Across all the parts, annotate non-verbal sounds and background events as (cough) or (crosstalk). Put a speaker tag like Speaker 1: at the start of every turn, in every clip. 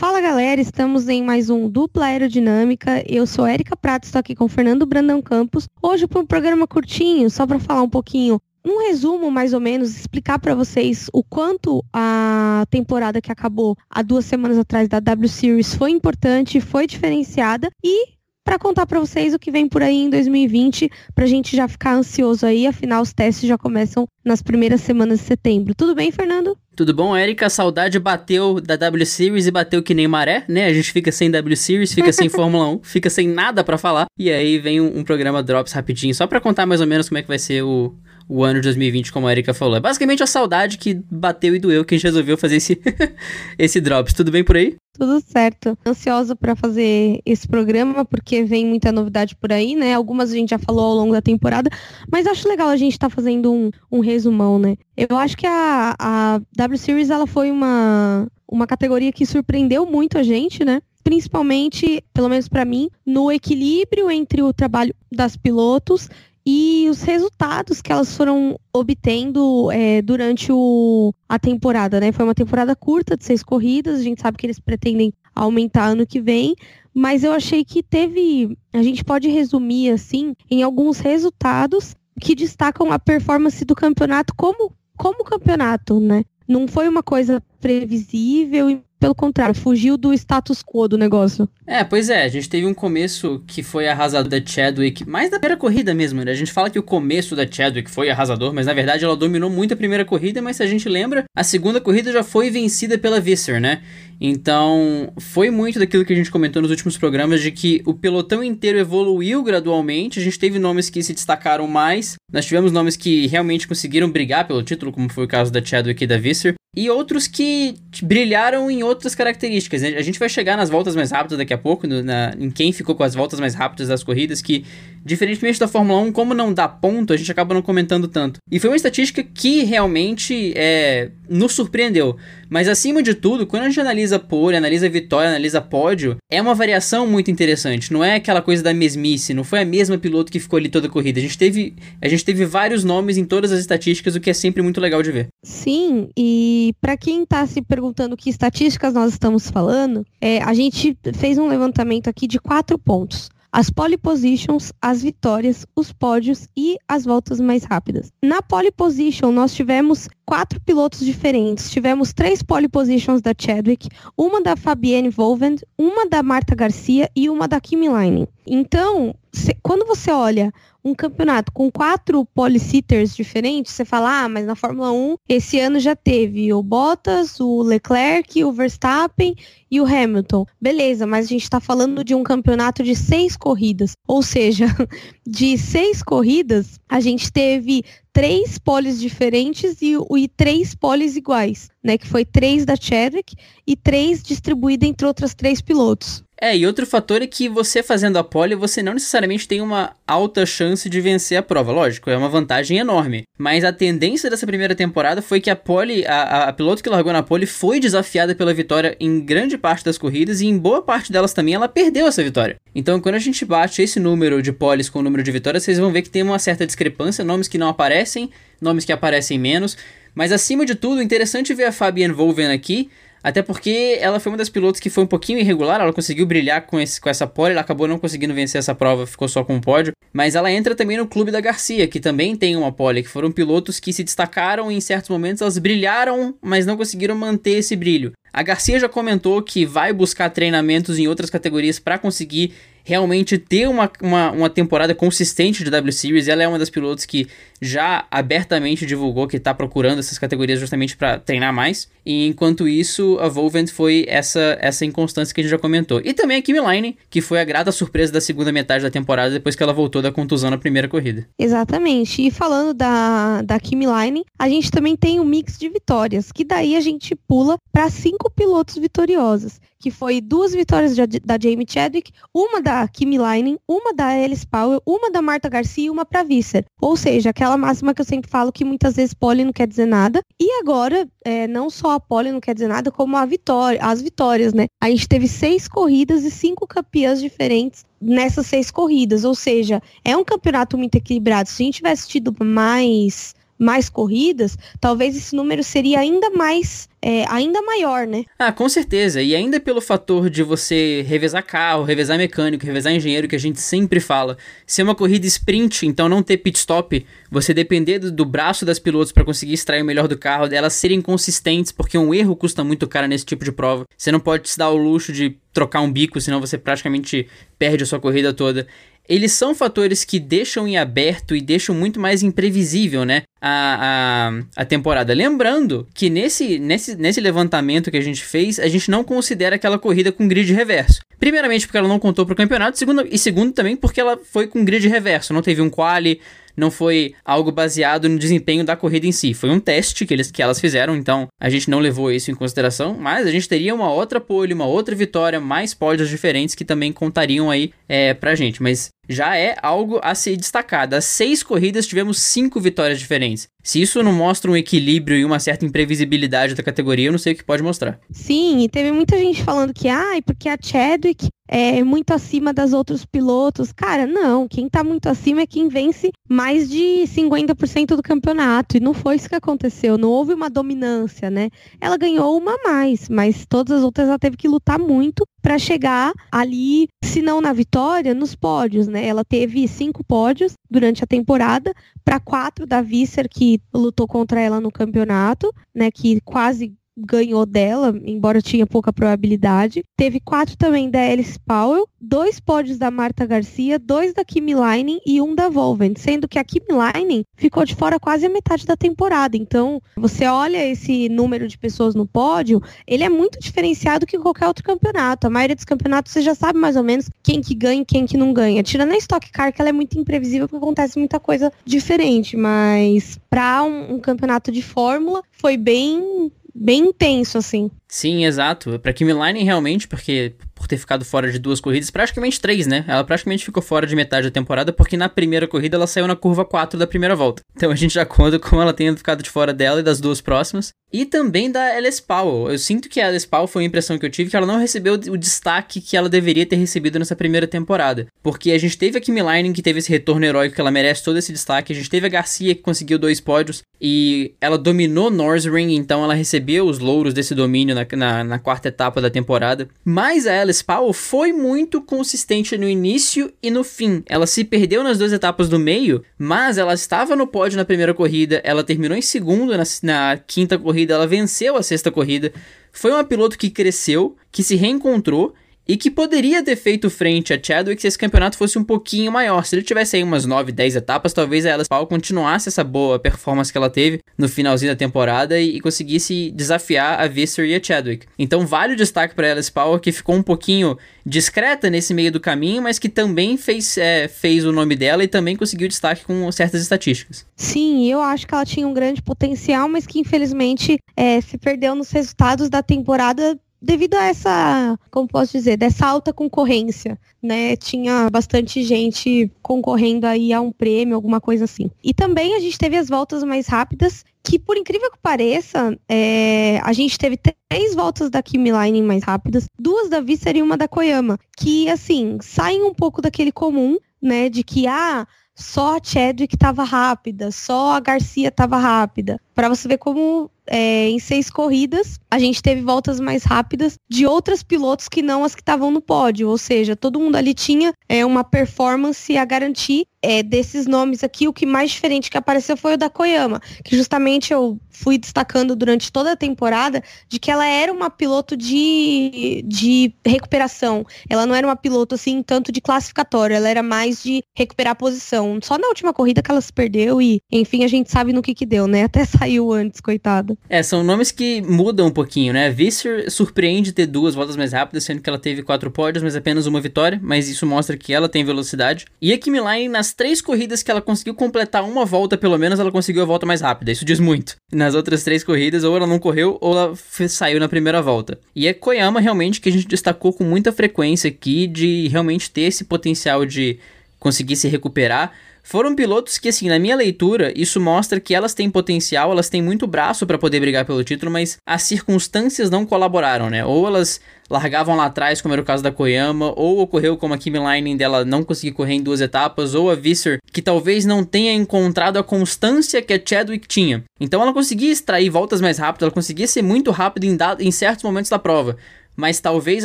Speaker 1: Fala galera, estamos em mais um Dupla Aerodinâmica. Eu sou Erika Prato, estou aqui com o Fernando Brandão Campos. Hoje para um programa curtinho, só para falar um pouquinho, um resumo mais ou menos, explicar para vocês o quanto a temporada que acabou há duas semanas atrás da W Series foi importante, foi diferenciada e para contar para vocês o que vem por aí em 2020, para a gente já ficar ansioso aí, afinal os testes já começam nas primeiras semanas de setembro. Tudo bem, Fernando?
Speaker 2: Tudo bom, Érica? A saudade bateu da W Series e bateu que nem maré, né? A gente fica sem W Series, fica sem (laughs) Fórmula 1, fica sem nada para falar. E aí vem um, um programa Drops rapidinho, só para contar mais ou menos como é que vai ser o, o ano de 2020, como a Erika falou. É basicamente a saudade que bateu e doeu que a gente resolveu fazer esse, (laughs) esse Drops. Tudo bem por aí?
Speaker 1: Tudo certo. Ansiosa para fazer esse programa, porque vem muita novidade por aí, né? Algumas a gente já falou ao longo da temporada, mas acho legal a gente estar tá fazendo um, um resumão, né? Eu acho que a, a W Series ela foi uma, uma categoria que surpreendeu muito a gente, né? Principalmente, pelo menos para mim, no equilíbrio entre o trabalho das pilotos e os resultados que elas foram obtendo é, durante o, a temporada, né? Foi uma temporada curta de seis corridas, a gente sabe que eles pretendem aumentar ano que vem, mas eu achei que teve, a gente pode resumir assim, em alguns resultados que destacam a performance do campeonato como como campeonato, né? Não foi uma coisa previsível e pelo contrário, fugiu do status quo do negócio.
Speaker 2: É, pois é, a gente teve um começo que foi arrasador da Chadwick, mais da primeira corrida mesmo, né? A gente fala que o começo da Chadwick foi arrasador, mas na verdade ela dominou muito a primeira corrida, mas se a gente lembra, a segunda corrida já foi vencida pela Visser, né? Então, foi muito daquilo que a gente comentou nos últimos programas de que o pelotão inteiro evoluiu gradualmente. A gente teve nomes que se destacaram mais. Nós tivemos nomes que realmente conseguiram brigar pelo título, como foi o caso da Chadwick e da Visser e outros que brilharam em outras características. A gente vai chegar nas voltas mais rápidas daqui a pouco, no, na, em quem ficou com as voltas mais rápidas das corridas, que, diferentemente da Fórmula 1, como não dá ponto, a gente acaba não comentando tanto. E foi uma estatística que realmente é, nos surpreendeu. Mas acima de tudo, quando a gente analisa pole, analisa vitória, analisa pódio, é uma variação muito interessante. Não é aquela coisa da mesmice, não foi a mesma piloto que ficou ali toda a corrida. A gente teve, a gente teve vários nomes em todas as estatísticas, o que é sempre muito legal de ver.
Speaker 1: Sim, e para quem está se perguntando que estatísticas nós estamos falando, é, a gente fez um levantamento aqui de quatro pontos as pole positions, as vitórias, os pódios e as voltas mais rápidas. Na pole position, nós tivemos quatro pilotos diferentes. Tivemos três pole positions da Chadwick, uma da Fabienne Volvend, uma da Marta Garcia e uma da Kimi Leinen. Então, se, quando você olha um campeonato com quatro policitters diferentes, você fala, ah, mas na Fórmula 1 esse ano já teve o Bottas, o Leclerc, o Verstappen e o Hamilton. Beleza, mas a gente está falando de um campeonato de seis corridas. Ou seja, (laughs) de seis corridas, a gente teve três poles diferentes e, e três poles iguais, né? Que foi três da Chadwick e três distribuídas entre outras três pilotos.
Speaker 2: É, e outro fator é que você fazendo a pole, você não necessariamente tem uma alta chance de vencer a prova. Lógico, é uma vantagem enorme. Mas a tendência dessa primeira temporada foi que a pole, a, a piloto que largou na pole foi desafiada pela vitória em grande parte das corridas e em boa parte delas também ela perdeu essa vitória. Então, quando a gente bate esse número de poles com o número de vitórias, vocês vão ver que tem uma certa discrepância, nomes que não aparecem, nomes que aparecem menos. Mas acima de tudo, interessante ver a Fabienne Volven aqui, até porque ela foi uma das pilotos que foi um pouquinho irregular, ela conseguiu brilhar com, esse, com essa pole, ela acabou não conseguindo vencer essa prova, ficou só com o pódio. Mas ela entra também no clube da Garcia, que também tem uma pole, que foram pilotos que se destacaram e em certos momentos, elas brilharam, mas não conseguiram manter esse brilho. A Garcia já comentou que vai buscar treinamentos em outras categorias para conseguir realmente ter uma, uma, uma, temporada consistente de W Series. Ela é uma das pilotos que já abertamente divulgou que está procurando essas categorias justamente para treinar mais. E enquanto isso, a Volvent foi essa, essa inconstância que a gente já comentou. E também a Kimi Line, que foi a grata surpresa da segunda metade da temporada depois que ela voltou da contusão na primeira corrida.
Speaker 1: Exatamente. E falando da, da Kimi Line, a gente também tem um mix de vitórias, que daí a gente pula para cinco pilotos vitoriosos que foi duas vitórias da Jamie Chadwick, uma da Kimi Leinen, uma da Alice Powell, uma da Marta Garcia e uma para Visser. Ou seja, aquela máxima que eu sempre falo que muitas vezes pole não quer dizer nada. E agora, é, não só a pole não quer dizer nada, como a vitória, as vitórias, né? A gente teve seis corridas e cinco campeãs diferentes nessas seis corridas. Ou seja, é um campeonato muito equilibrado. Se a gente tivesse tido mais mais corridas, talvez esse número seria ainda mais é, ainda maior, né?
Speaker 2: Ah, com certeza. E ainda pelo fator de você revezar carro, revezar mecânico, revezar engenheiro, que a gente sempre fala. Ser uma corrida sprint, então não ter pit stop, você depender do, do braço das pilotos para conseguir extrair o melhor do carro, delas serem consistentes, porque um erro custa muito caro nesse tipo de prova. Você não pode se dar o luxo de trocar um bico, senão você praticamente perde a sua corrida toda eles são fatores que deixam em aberto e deixam muito mais imprevisível, né? A, a, a temporada. Lembrando que nesse, nesse, nesse levantamento que a gente fez, a gente não considera aquela corrida com grid reverso. Primeiramente, porque ela não contou para o campeonato, segundo, e segundo também porque ela foi com grid reverso. Não teve um quali, não foi algo baseado no desempenho da corrida em si. Foi um teste que, eles, que elas fizeram, então a gente não levou isso em consideração, mas a gente teria uma outra pole, uma outra vitória, mais pódios diferentes que também contariam aí é, pra gente. Mas já é algo a ser destacado. As seis corridas tivemos cinco vitórias diferentes. Se isso não mostra um equilíbrio e uma certa imprevisibilidade da categoria, eu não sei o que pode mostrar.
Speaker 1: Sim, e teve muita gente falando que, ah, porque a Chadwick é muito acima das outros pilotos. Cara, não, quem tá muito acima é quem vence mais de 50% do campeonato. E não foi isso que aconteceu, não houve uma dominância, né? Ela ganhou uma a mais, mas todas as outras ela teve que lutar muito para chegar ali, se não na vitória, nos pódios, né? Ela teve cinco pódios durante a temporada, para quatro da Visser, que lutou contra ela no campeonato, né? Que quase ganhou dela, embora tinha pouca probabilidade. Teve quatro também da Alice Powell, dois pódios da Marta Garcia, dois da Kimi Leinen e um da Volven, sendo que a Kimi Leinen ficou de fora quase a metade da temporada. Então, você olha esse número de pessoas no pódio, ele é muito diferenciado que qualquer outro campeonato. A maioria dos campeonatos você já sabe mais ou menos quem que ganha e quem que não ganha. Tirando a Stock Car, que ela é muito imprevisível, porque acontece muita coisa diferente, mas para um, um campeonato de fórmula foi bem bem intenso, assim.
Speaker 2: Sim, exato. Pra Kimi Line, realmente, porque por ter ficado fora de duas corridas, praticamente três, né? Ela praticamente ficou fora de metade da temporada, porque na primeira corrida ela saiu na curva 4 da primeira volta. (laughs) Então a gente já conta como ela tenha ficado de fora dela e das duas próximas. E também da Alice Powell. Eu sinto que a Alice Powell foi a impressão que eu tive que ela não recebeu o destaque que ela deveria ter recebido nessa primeira temporada. Porque a gente teve a Kimi Lining que teve esse retorno heróico que ela merece todo esse destaque. A gente teve a Garcia que conseguiu dois pódios e ela dominou Norsring, então ela recebeu os louros desse domínio na, na, na quarta etapa da temporada. Mas a Alice Powell foi muito consistente no início e no fim. Ela se perdeu nas duas etapas do meio, mas ela estava no pódio na primeira corrida, ela terminou em segundo na, na quinta corrida, ela venceu a sexta corrida. Foi uma piloto que cresceu, que se reencontrou e que poderia ter feito frente a Chadwick se esse campeonato fosse um pouquinho maior. Se ele tivesse aí umas 9, 10 etapas, talvez a Alice Powell continuasse essa boa performance que ela teve no finalzinho da temporada e, e conseguisse desafiar a Visser e a Chadwick. Então vale o destaque para Alice Powell, que ficou um pouquinho discreta nesse meio do caminho, mas que também fez, é, fez o nome dela e também conseguiu destaque com certas estatísticas.
Speaker 1: Sim, eu acho que ela tinha um grande potencial, mas que infelizmente é, se perdeu nos resultados da temporada devido a essa, como posso dizer, dessa alta concorrência, né? Tinha bastante gente concorrendo aí a um prêmio, alguma coisa assim. E também a gente teve as voltas mais rápidas, que por incrível que pareça, é, a gente teve três voltas da Kimi Line mais rápidas, duas da Visser e uma da Koyama, que assim, saem um pouco daquele comum, né, de que ah, só a Chadwick estava rápida, só a Garcia estava rápida. Para você ver como é, em seis corridas a gente teve voltas mais rápidas de outras pilotos que não as que estavam no pódio. Ou seja, todo mundo ali tinha é, uma performance a garantir é, desses nomes aqui. O que mais diferente que apareceu foi o da Koyama, que justamente eu fui destacando durante toda a temporada de que ela era uma piloto de, de recuperação. Ela não era uma piloto assim tanto de classificatório, ela era mais de recuperar a posição. Só na última corrida que ela se perdeu e, enfim, a gente sabe no que que deu, né? Até (laughs) saiu antes, coitada.
Speaker 2: É, são nomes que mudam um pouquinho, né? Visser surpreende ter duas voltas mais rápidas, sendo que ela teve quatro pódios, mas apenas uma vitória, mas isso mostra que ela tem velocidade. E a Kimi Line, nas três corridas que ela conseguiu completar uma volta, pelo menos, ela conseguiu a volta mais rápida. Isso diz muito. Nas outras três corridas, ou ela não correu, ou ela saiu na primeira volta. E é Koyama, realmente, que a gente destacou com muita frequência aqui, de realmente ter esse potencial de conseguir se recuperar foram pilotos que, assim, na minha leitura, isso mostra que elas têm potencial, elas têm muito braço para poder brigar pelo título, mas as circunstâncias não colaboraram, né? Ou elas largavam lá atrás, como era o caso da Koyama, ou ocorreu como a Kimi Line dela não conseguir correr em duas etapas, ou a Visser, que talvez não tenha encontrado a constância que a Chadwick tinha. Então ela conseguia extrair voltas mais rápido, ela conseguia ser muito rápida em, em certos momentos da prova mas talvez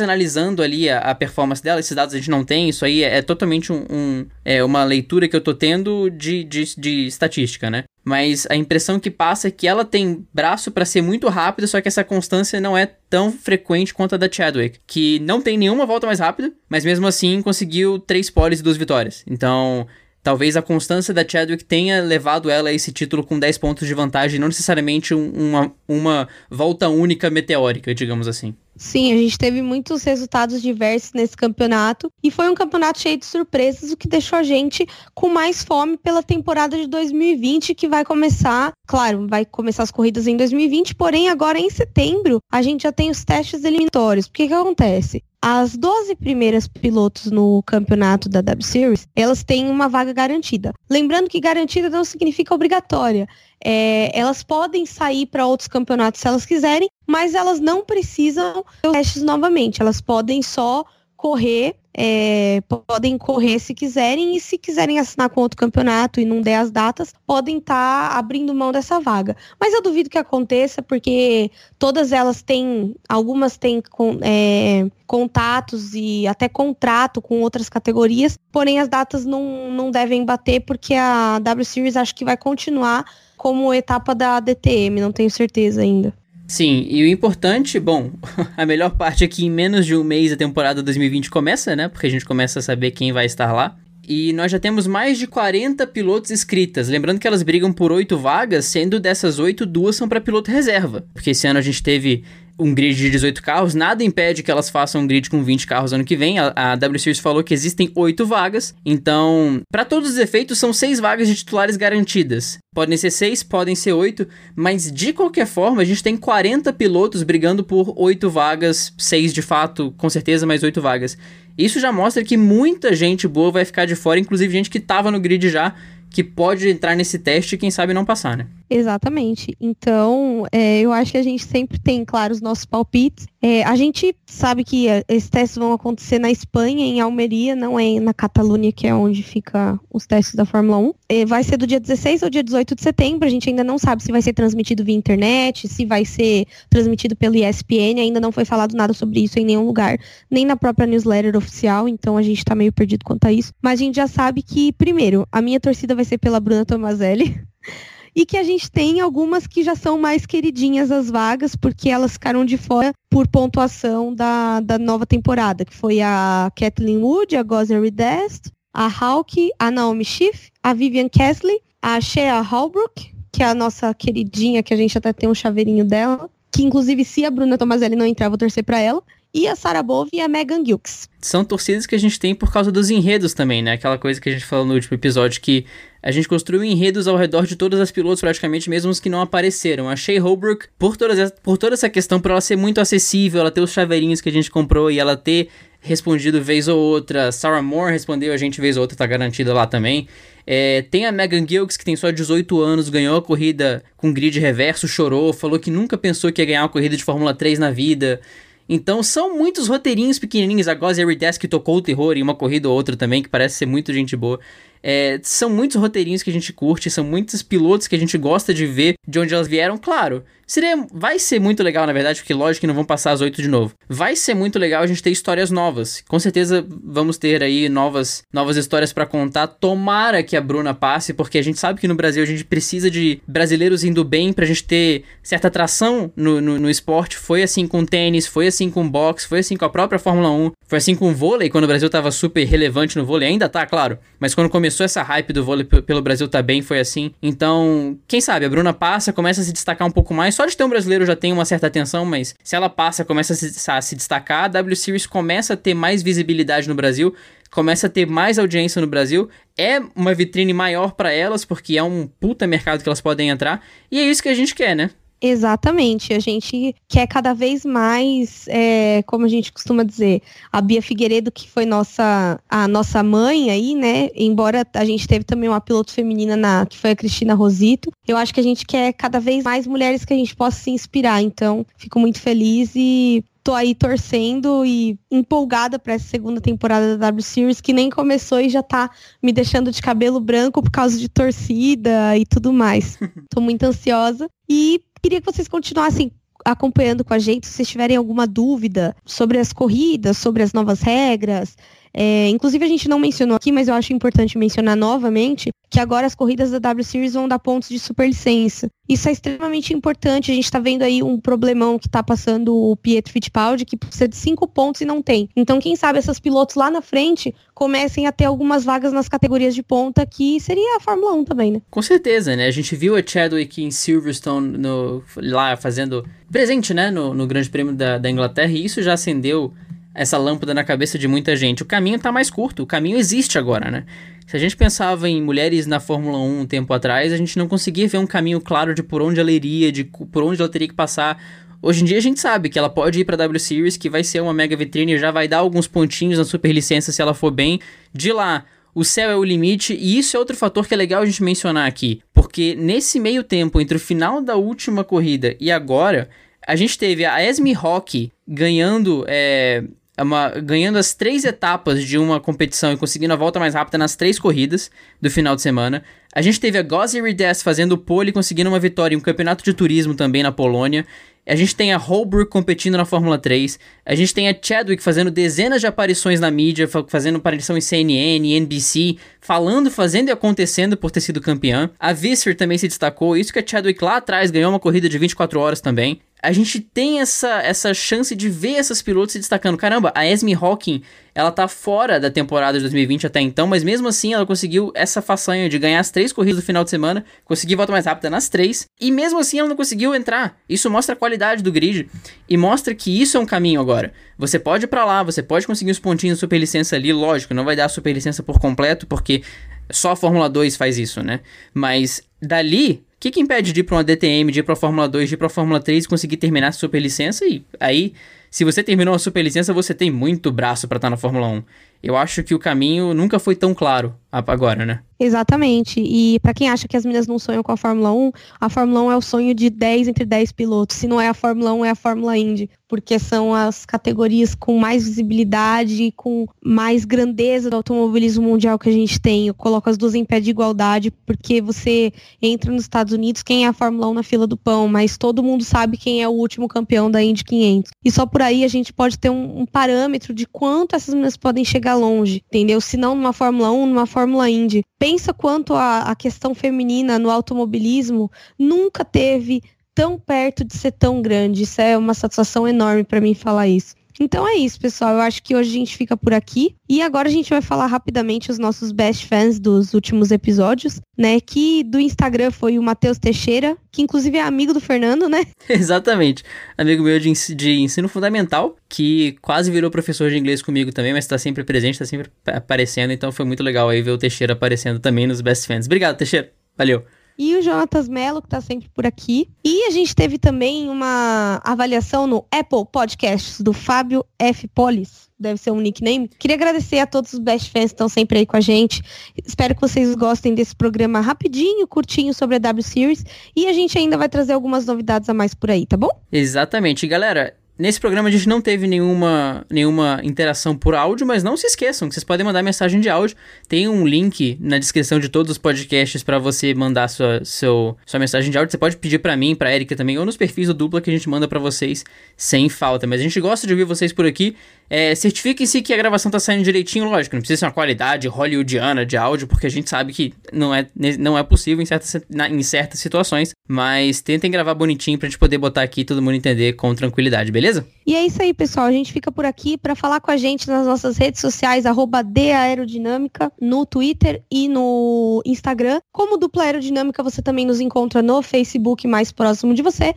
Speaker 2: analisando ali a, a, performance dela, esses dados a gente não tem, isso aí é, é totalmente um, um, é uma leitura que eu tô tendo de, de, de estatística, né? Mas a impressão que passa é que ela tem braço para ser muito rápida, só que essa constância não é tão frequente quanto a da Chadwick, que não tem nenhuma volta mais rápida, mas mesmo assim conseguiu três poles e duas vitórias. Então, Talvez a constância da Chadwick tenha levado ela a esse título com 10 pontos de vantagem, não necessariamente uma, uma volta única meteórica, digamos assim.
Speaker 1: Sim, a gente teve muitos resultados diversos nesse campeonato e foi um campeonato cheio de surpresas, o que deixou a gente com mais fome pela temporada de 2020 que vai começar, claro, vai começar as corridas em 2020, porém agora em setembro a gente já tem os testes eliminatórios. O que que acontece? As 12 primeiras pilotos no campeonato da W Series, elas têm uma vaga garantida. Lembrando que garantida não significa obrigatória. É, elas podem sair para outros campeonatos se elas quiserem, mas elas não precisam testes novamente. Elas podem só correr é, podem correr se quiserem e se quiserem assinar com outro campeonato e não der as datas, podem estar tá abrindo mão dessa vaga. Mas eu duvido que aconteça porque todas elas têm, algumas têm é, contatos e até contrato com outras categorias, porém as datas não, não devem bater porque a W Series acho que vai continuar como etapa da DTM, não tenho certeza ainda.
Speaker 2: Sim, e o importante, bom, (laughs) a melhor parte é que em menos de um mês a temporada 2020 começa, né? Porque a gente começa a saber quem vai estar lá. E nós já temos mais de 40 pilotos inscritas. Lembrando que elas brigam por 8 vagas, sendo dessas 8, duas são para piloto reserva. Porque esse ano a gente teve um grid de 18 carros, nada impede que elas façam um grid com 20 carros ano que vem. A, a W Series falou que existem 8 vagas, então, para todos os efeitos, são 6 vagas de titulares garantidas. Podem ser 6, podem ser 8, mas de qualquer forma, a gente tem 40 pilotos brigando por 8 vagas, 6 de fato, com certeza, mais 8 vagas. Isso já mostra que muita gente boa vai ficar de fora, inclusive gente que estava no grid já que pode entrar nesse teste e quem sabe não passar, né?
Speaker 1: Exatamente. Então, é, eu acho que a gente sempre tem, claro, os nossos palpites. É, a gente sabe que é, esses testes vão acontecer na Espanha, em Almeria, não é na Catalunha, que é onde fica os testes da Fórmula 1. É, vai ser do dia 16 ao dia 18 de setembro. A gente ainda não sabe se vai ser transmitido via internet, se vai ser transmitido pelo ESPN. Ainda não foi falado nada sobre isso em nenhum lugar, nem na própria newsletter oficial. Então, a gente está meio perdido quanto a isso. Mas a gente já sabe que, primeiro, a minha torcida vai ser pela Bruna Tomazelli (laughs) e que a gente tem algumas que já são mais queridinhas as vagas, porque elas ficaram de fora por pontuação da, da nova temporada, que foi a Kathleen Wood, a Gozer Dest, a Hawke, a Naomi Schiff, a Vivian Kesley, a Shea Holbrook, que é a nossa queridinha, que a gente até tem um chaveirinho dela, que inclusive se a Bruna Tomazelli não entrar, vou torcer para ela, e a Sarah Bove e a Megan Gilks.
Speaker 2: São torcidas que a gente tem por causa dos enredos também, né? Aquela coisa que a gente falou no último episódio, que a gente construiu enredos ao redor de todas as pilotos, praticamente mesmo os que não apareceram. A Shea Holbrook, por, todas, por toda essa questão, por ela ser muito acessível, ela ter os chaveirinhos que a gente comprou e ela ter respondido vez ou outra. Sarah Moore respondeu a gente vez ou outra, tá garantida lá também. É, tem a Megan Gilks, que tem só 18 anos, ganhou a corrida com grid reverso, chorou, falou que nunca pensou que ia ganhar uma corrida de Fórmula 3 na vida. Então são muitos roteirinhos pequenininhos. A Gozi Everdesk que tocou o terror em uma corrida ou outra também, que parece ser muito gente boa. É, são muitos roteirinhos que a gente curte, são muitos pilotos que a gente gosta de ver de onde elas vieram. Claro, seria, vai ser muito legal, na verdade, porque lógico que não vão passar as oito de novo. Vai ser muito legal a gente ter histórias novas. Com certeza vamos ter aí novas, novas histórias para contar. Tomara que a Bruna passe, porque a gente sabe que no Brasil a gente precisa de brasileiros indo bem pra gente ter certa atração no, no, no esporte. Foi assim com tênis, foi assim com boxe, foi assim com a própria Fórmula 1, foi assim com o vôlei, quando o Brasil tava super relevante no vôlei. Ainda tá, claro, mas quando começou começou essa hype do vôlei pelo Brasil também, tá foi assim. Então, quem sabe, a Bruna passa, começa a se destacar um pouco mais. Só de ter um brasileiro já tem uma certa atenção, mas se ela passa, começa a se, a se destacar, a W Series começa a ter mais visibilidade no Brasil, começa a ter mais audiência no Brasil. É uma vitrine maior para elas, porque é um puta mercado que elas podem entrar. E é isso que a gente quer, né?
Speaker 1: Exatamente. A gente quer cada vez mais, é, como a gente costuma dizer, a Bia Figueiredo, que foi nossa, a nossa mãe aí, né? Embora a gente teve também uma piloto feminina na, que foi a Cristina Rosito. Eu acho que a gente quer cada vez mais mulheres que a gente possa se inspirar. Então, fico muito feliz e tô aí torcendo e empolgada para essa segunda temporada da W Series, que nem começou e já tá me deixando de cabelo branco por causa de torcida e tudo mais. (laughs) tô muito ansiosa e queria que vocês continuassem acompanhando com a gente, se vocês tiverem alguma dúvida sobre as corridas, sobre as novas regras, é, inclusive, a gente não mencionou aqui, mas eu acho importante mencionar novamente que agora as corridas da W Series vão dar pontos de superlicença. Isso é extremamente importante. A gente está vendo aí um problemão que está passando o Pietro Fittipaldi, que precisa de cinco pontos e não tem. Então, quem sabe essas pilotos lá na frente comecem a ter algumas vagas nas categorias de ponta, que seria a Fórmula 1 também, né?
Speaker 2: Com certeza, né? A gente viu a Chadwick em Silverstone no, lá fazendo presente, né, no, no Grande Prêmio da, da Inglaterra, e isso já acendeu essa lâmpada na cabeça de muita gente. O caminho está mais curto, o caminho existe agora, né? Se a gente pensava em mulheres na Fórmula 1 um tempo atrás, a gente não conseguia ver um caminho claro de por onde ela iria, de por onde ela teria que passar. Hoje em dia a gente sabe que ela pode ir para W Series, que vai ser uma mega vitrine e já vai dar alguns pontinhos na super licença se ela for bem. De lá, o céu é o limite, e isso é outro fator que é legal a gente mencionar aqui, porque nesse meio tempo entre o final da última corrida e agora, a gente teve a Esme Rock ganhando é uma, ganhando as três etapas de uma competição e conseguindo a volta mais rápida nas três corridas do final de semana. A gente teve a Gozzy Rides fazendo pole e conseguindo uma vitória em um campeonato de turismo também na Polônia. A gente tem a Holbrook competindo na Fórmula 3. A gente tem a Chadwick fazendo dezenas de aparições na mídia, fazendo aparição em CNN, NBC, falando, fazendo e acontecendo por ter sido campeã. A Visser também se destacou, isso que a Chadwick lá atrás ganhou uma corrida de 24 horas também a gente tem essa, essa chance de ver essas pilotos se destacando. Caramba, a Esme Hawking, ela tá fora da temporada de 2020 até então, mas mesmo assim ela conseguiu essa façanha de ganhar as três corridas do final de semana, conseguir volta mais rápida nas três, e mesmo assim ela não conseguiu entrar. Isso mostra a qualidade do grid e mostra que isso é um caminho agora. Você pode ir pra lá, você pode conseguir os pontinhos de superlicença ali, lógico, não vai dar a superlicença por completo, porque só a Fórmula 2 faz isso, né? Mas dali o que, que impede de ir para uma DTM, de ir para a Fórmula 2, de ir para a Fórmula 3 e conseguir terminar a superlicença? E aí, se você terminou a superlicença, você tem muito braço para estar tá na Fórmula 1. Eu acho que o caminho nunca foi tão claro agora, né?
Speaker 1: Exatamente. E para quem acha que as meninas não sonham com a Fórmula 1, a Fórmula 1 é o sonho de 10 entre 10 pilotos. Se não é a Fórmula 1, é a Fórmula Indy, porque são as categorias com mais visibilidade, com mais grandeza do automobilismo mundial que a gente tem. Eu coloco as duas em pé de igualdade, porque você entra nos Estados Unidos, quem é a Fórmula 1 na fila do pão, mas todo mundo sabe quem é o último campeão da Indy 500. E só por aí a gente pode ter um, um parâmetro de quanto essas meninas podem chegar longe, entendeu? Se não numa Fórmula 1, numa Fórmula Indy. Pensa quanto a, a questão feminina no automobilismo nunca teve tão perto de ser tão grande. Isso é uma satisfação enorme para mim falar isso. Então é isso, pessoal. Eu acho que hoje a gente fica por aqui. E agora a gente vai falar rapidamente os nossos best fans dos últimos episódios, né? Que do Instagram foi o Matheus Teixeira, que inclusive é amigo do Fernando, né? (laughs)
Speaker 2: Exatamente. Amigo meu de, de ensino fundamental, que quase virou professor de inglês comigo também, mas tá sempre presente, tá sempre aparecendo. Então foi muito legal aí ver o Teixeira aparecendo também nos best fans. Obrigado, Teixeira. Valeu
Speaker 1: e o Jonatas Mello, que está sempre por aqui. E a gente teve também uma avaliação no Apple Podcasts do Fábio F. Polis. Deve ser um nickname. Queria agradecer a todos os best fans que estão sempre aí com a gente. Espero que vocês gostem desse programa rapidinho, curtinho sobre a W Series. E a gente ainda vai trazer algumas novidades a mais por aí, tá bom?
Speaker 2: Exatamente. Galera, Nesse programa a gente não teve nenhuma, nenhuma interação por áudio, mas não se esqueçam que vocês podem mandar mensagem de áudio. Tem um link na descrição de todos os podcasts para você mandar sua, seu, sua mensagem de áudio. Você pode pedir para mim, para Erika também, ou nos perfis do Dupla que a gente manda para vocês sem falta. Mas a gente gosta de ouvir vocês por aqui. É, Certifiquem-se que a gravação tá saindo direitinho, lógico. Não precisa ser uma qualidade hollywoodiana de áudio, porque a gente sabe que não é, não é possível em certas, em certas situações. Mas tentem gravar bonitinho pra gente poder botar aqui e todo mundo entender com tranquilidade, beleza?
Speaker 1: E é isso aí, pessoal. A gente fica por aqui para falar com a gente nas nossas redes sociais, arroba Aerodinâmica, no Twitter e no Instagram. Como dupla aerodinâmica, você também nos encontra no Facebook mais próximo de você.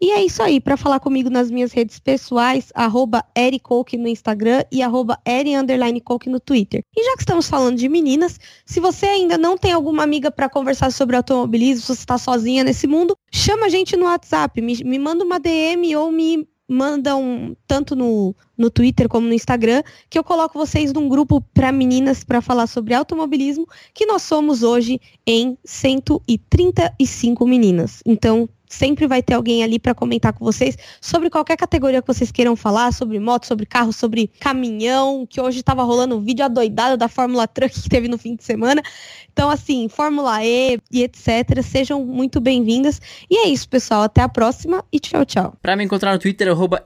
Speaker 1: E é isso aí. Para falar comigo nas minhas redes pessoais, arroba no Instagram e arroba no Twitter. E já que estamos falando de meninas, se você ainda não tem alguma amiga para conversar sobre automobilismo, se você está sozinha nesse mundo, chama a gente no WhatsApp, me, me manda uma DM ou me mandam tanto no, no Twitter como no Instagram, que eu coloco vocês num grupo para meninas para falar sobre automobilismo, que nós somos hoje em 135 meninas. Então, sempre vai ter alguém ali para comentar com vocês sobre qualquer categoria que vocês queiram falar, sobre moto, sobre carro, sobre caminhão, que hoje estava rolando um vídeo adoidado da Fórmula Truck que teve no fim de semana. Então, assim, Fórmula E e etc. Sejam muito bem-vindas. E é isso, pessoal. Até a próxima e tchau, tchau.
Speaker 2: Para me encontrar no Twitter, arroba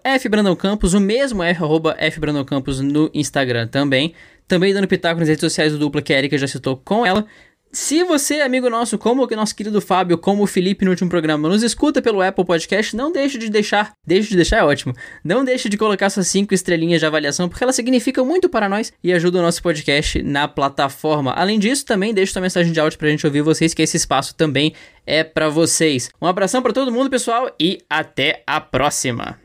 Speaker 2: o mesmo F, arroba fbrandãocampos no Instagram também. Também dando pitaco nas redes sociais do Dupla, que a Erika já citou com ela. Se você, amigo nosso, como o nosso querido Fábio, como o Felipe no último programa, nos escuta pelo Apple Podcast, não deixe de deixar, deixe de deixar é ótimo, não deixe de colocar suas cinco estrelinhas de avaliação, porque elas significam muito para nós e ajudam o nosso podcast na plataforma. Além disso, também deixe sua mensagem de áudio pra gente ouvir vocês, que esse espaço também é para vocês. Um abração para todo mundo, pessoal, e até a próxima!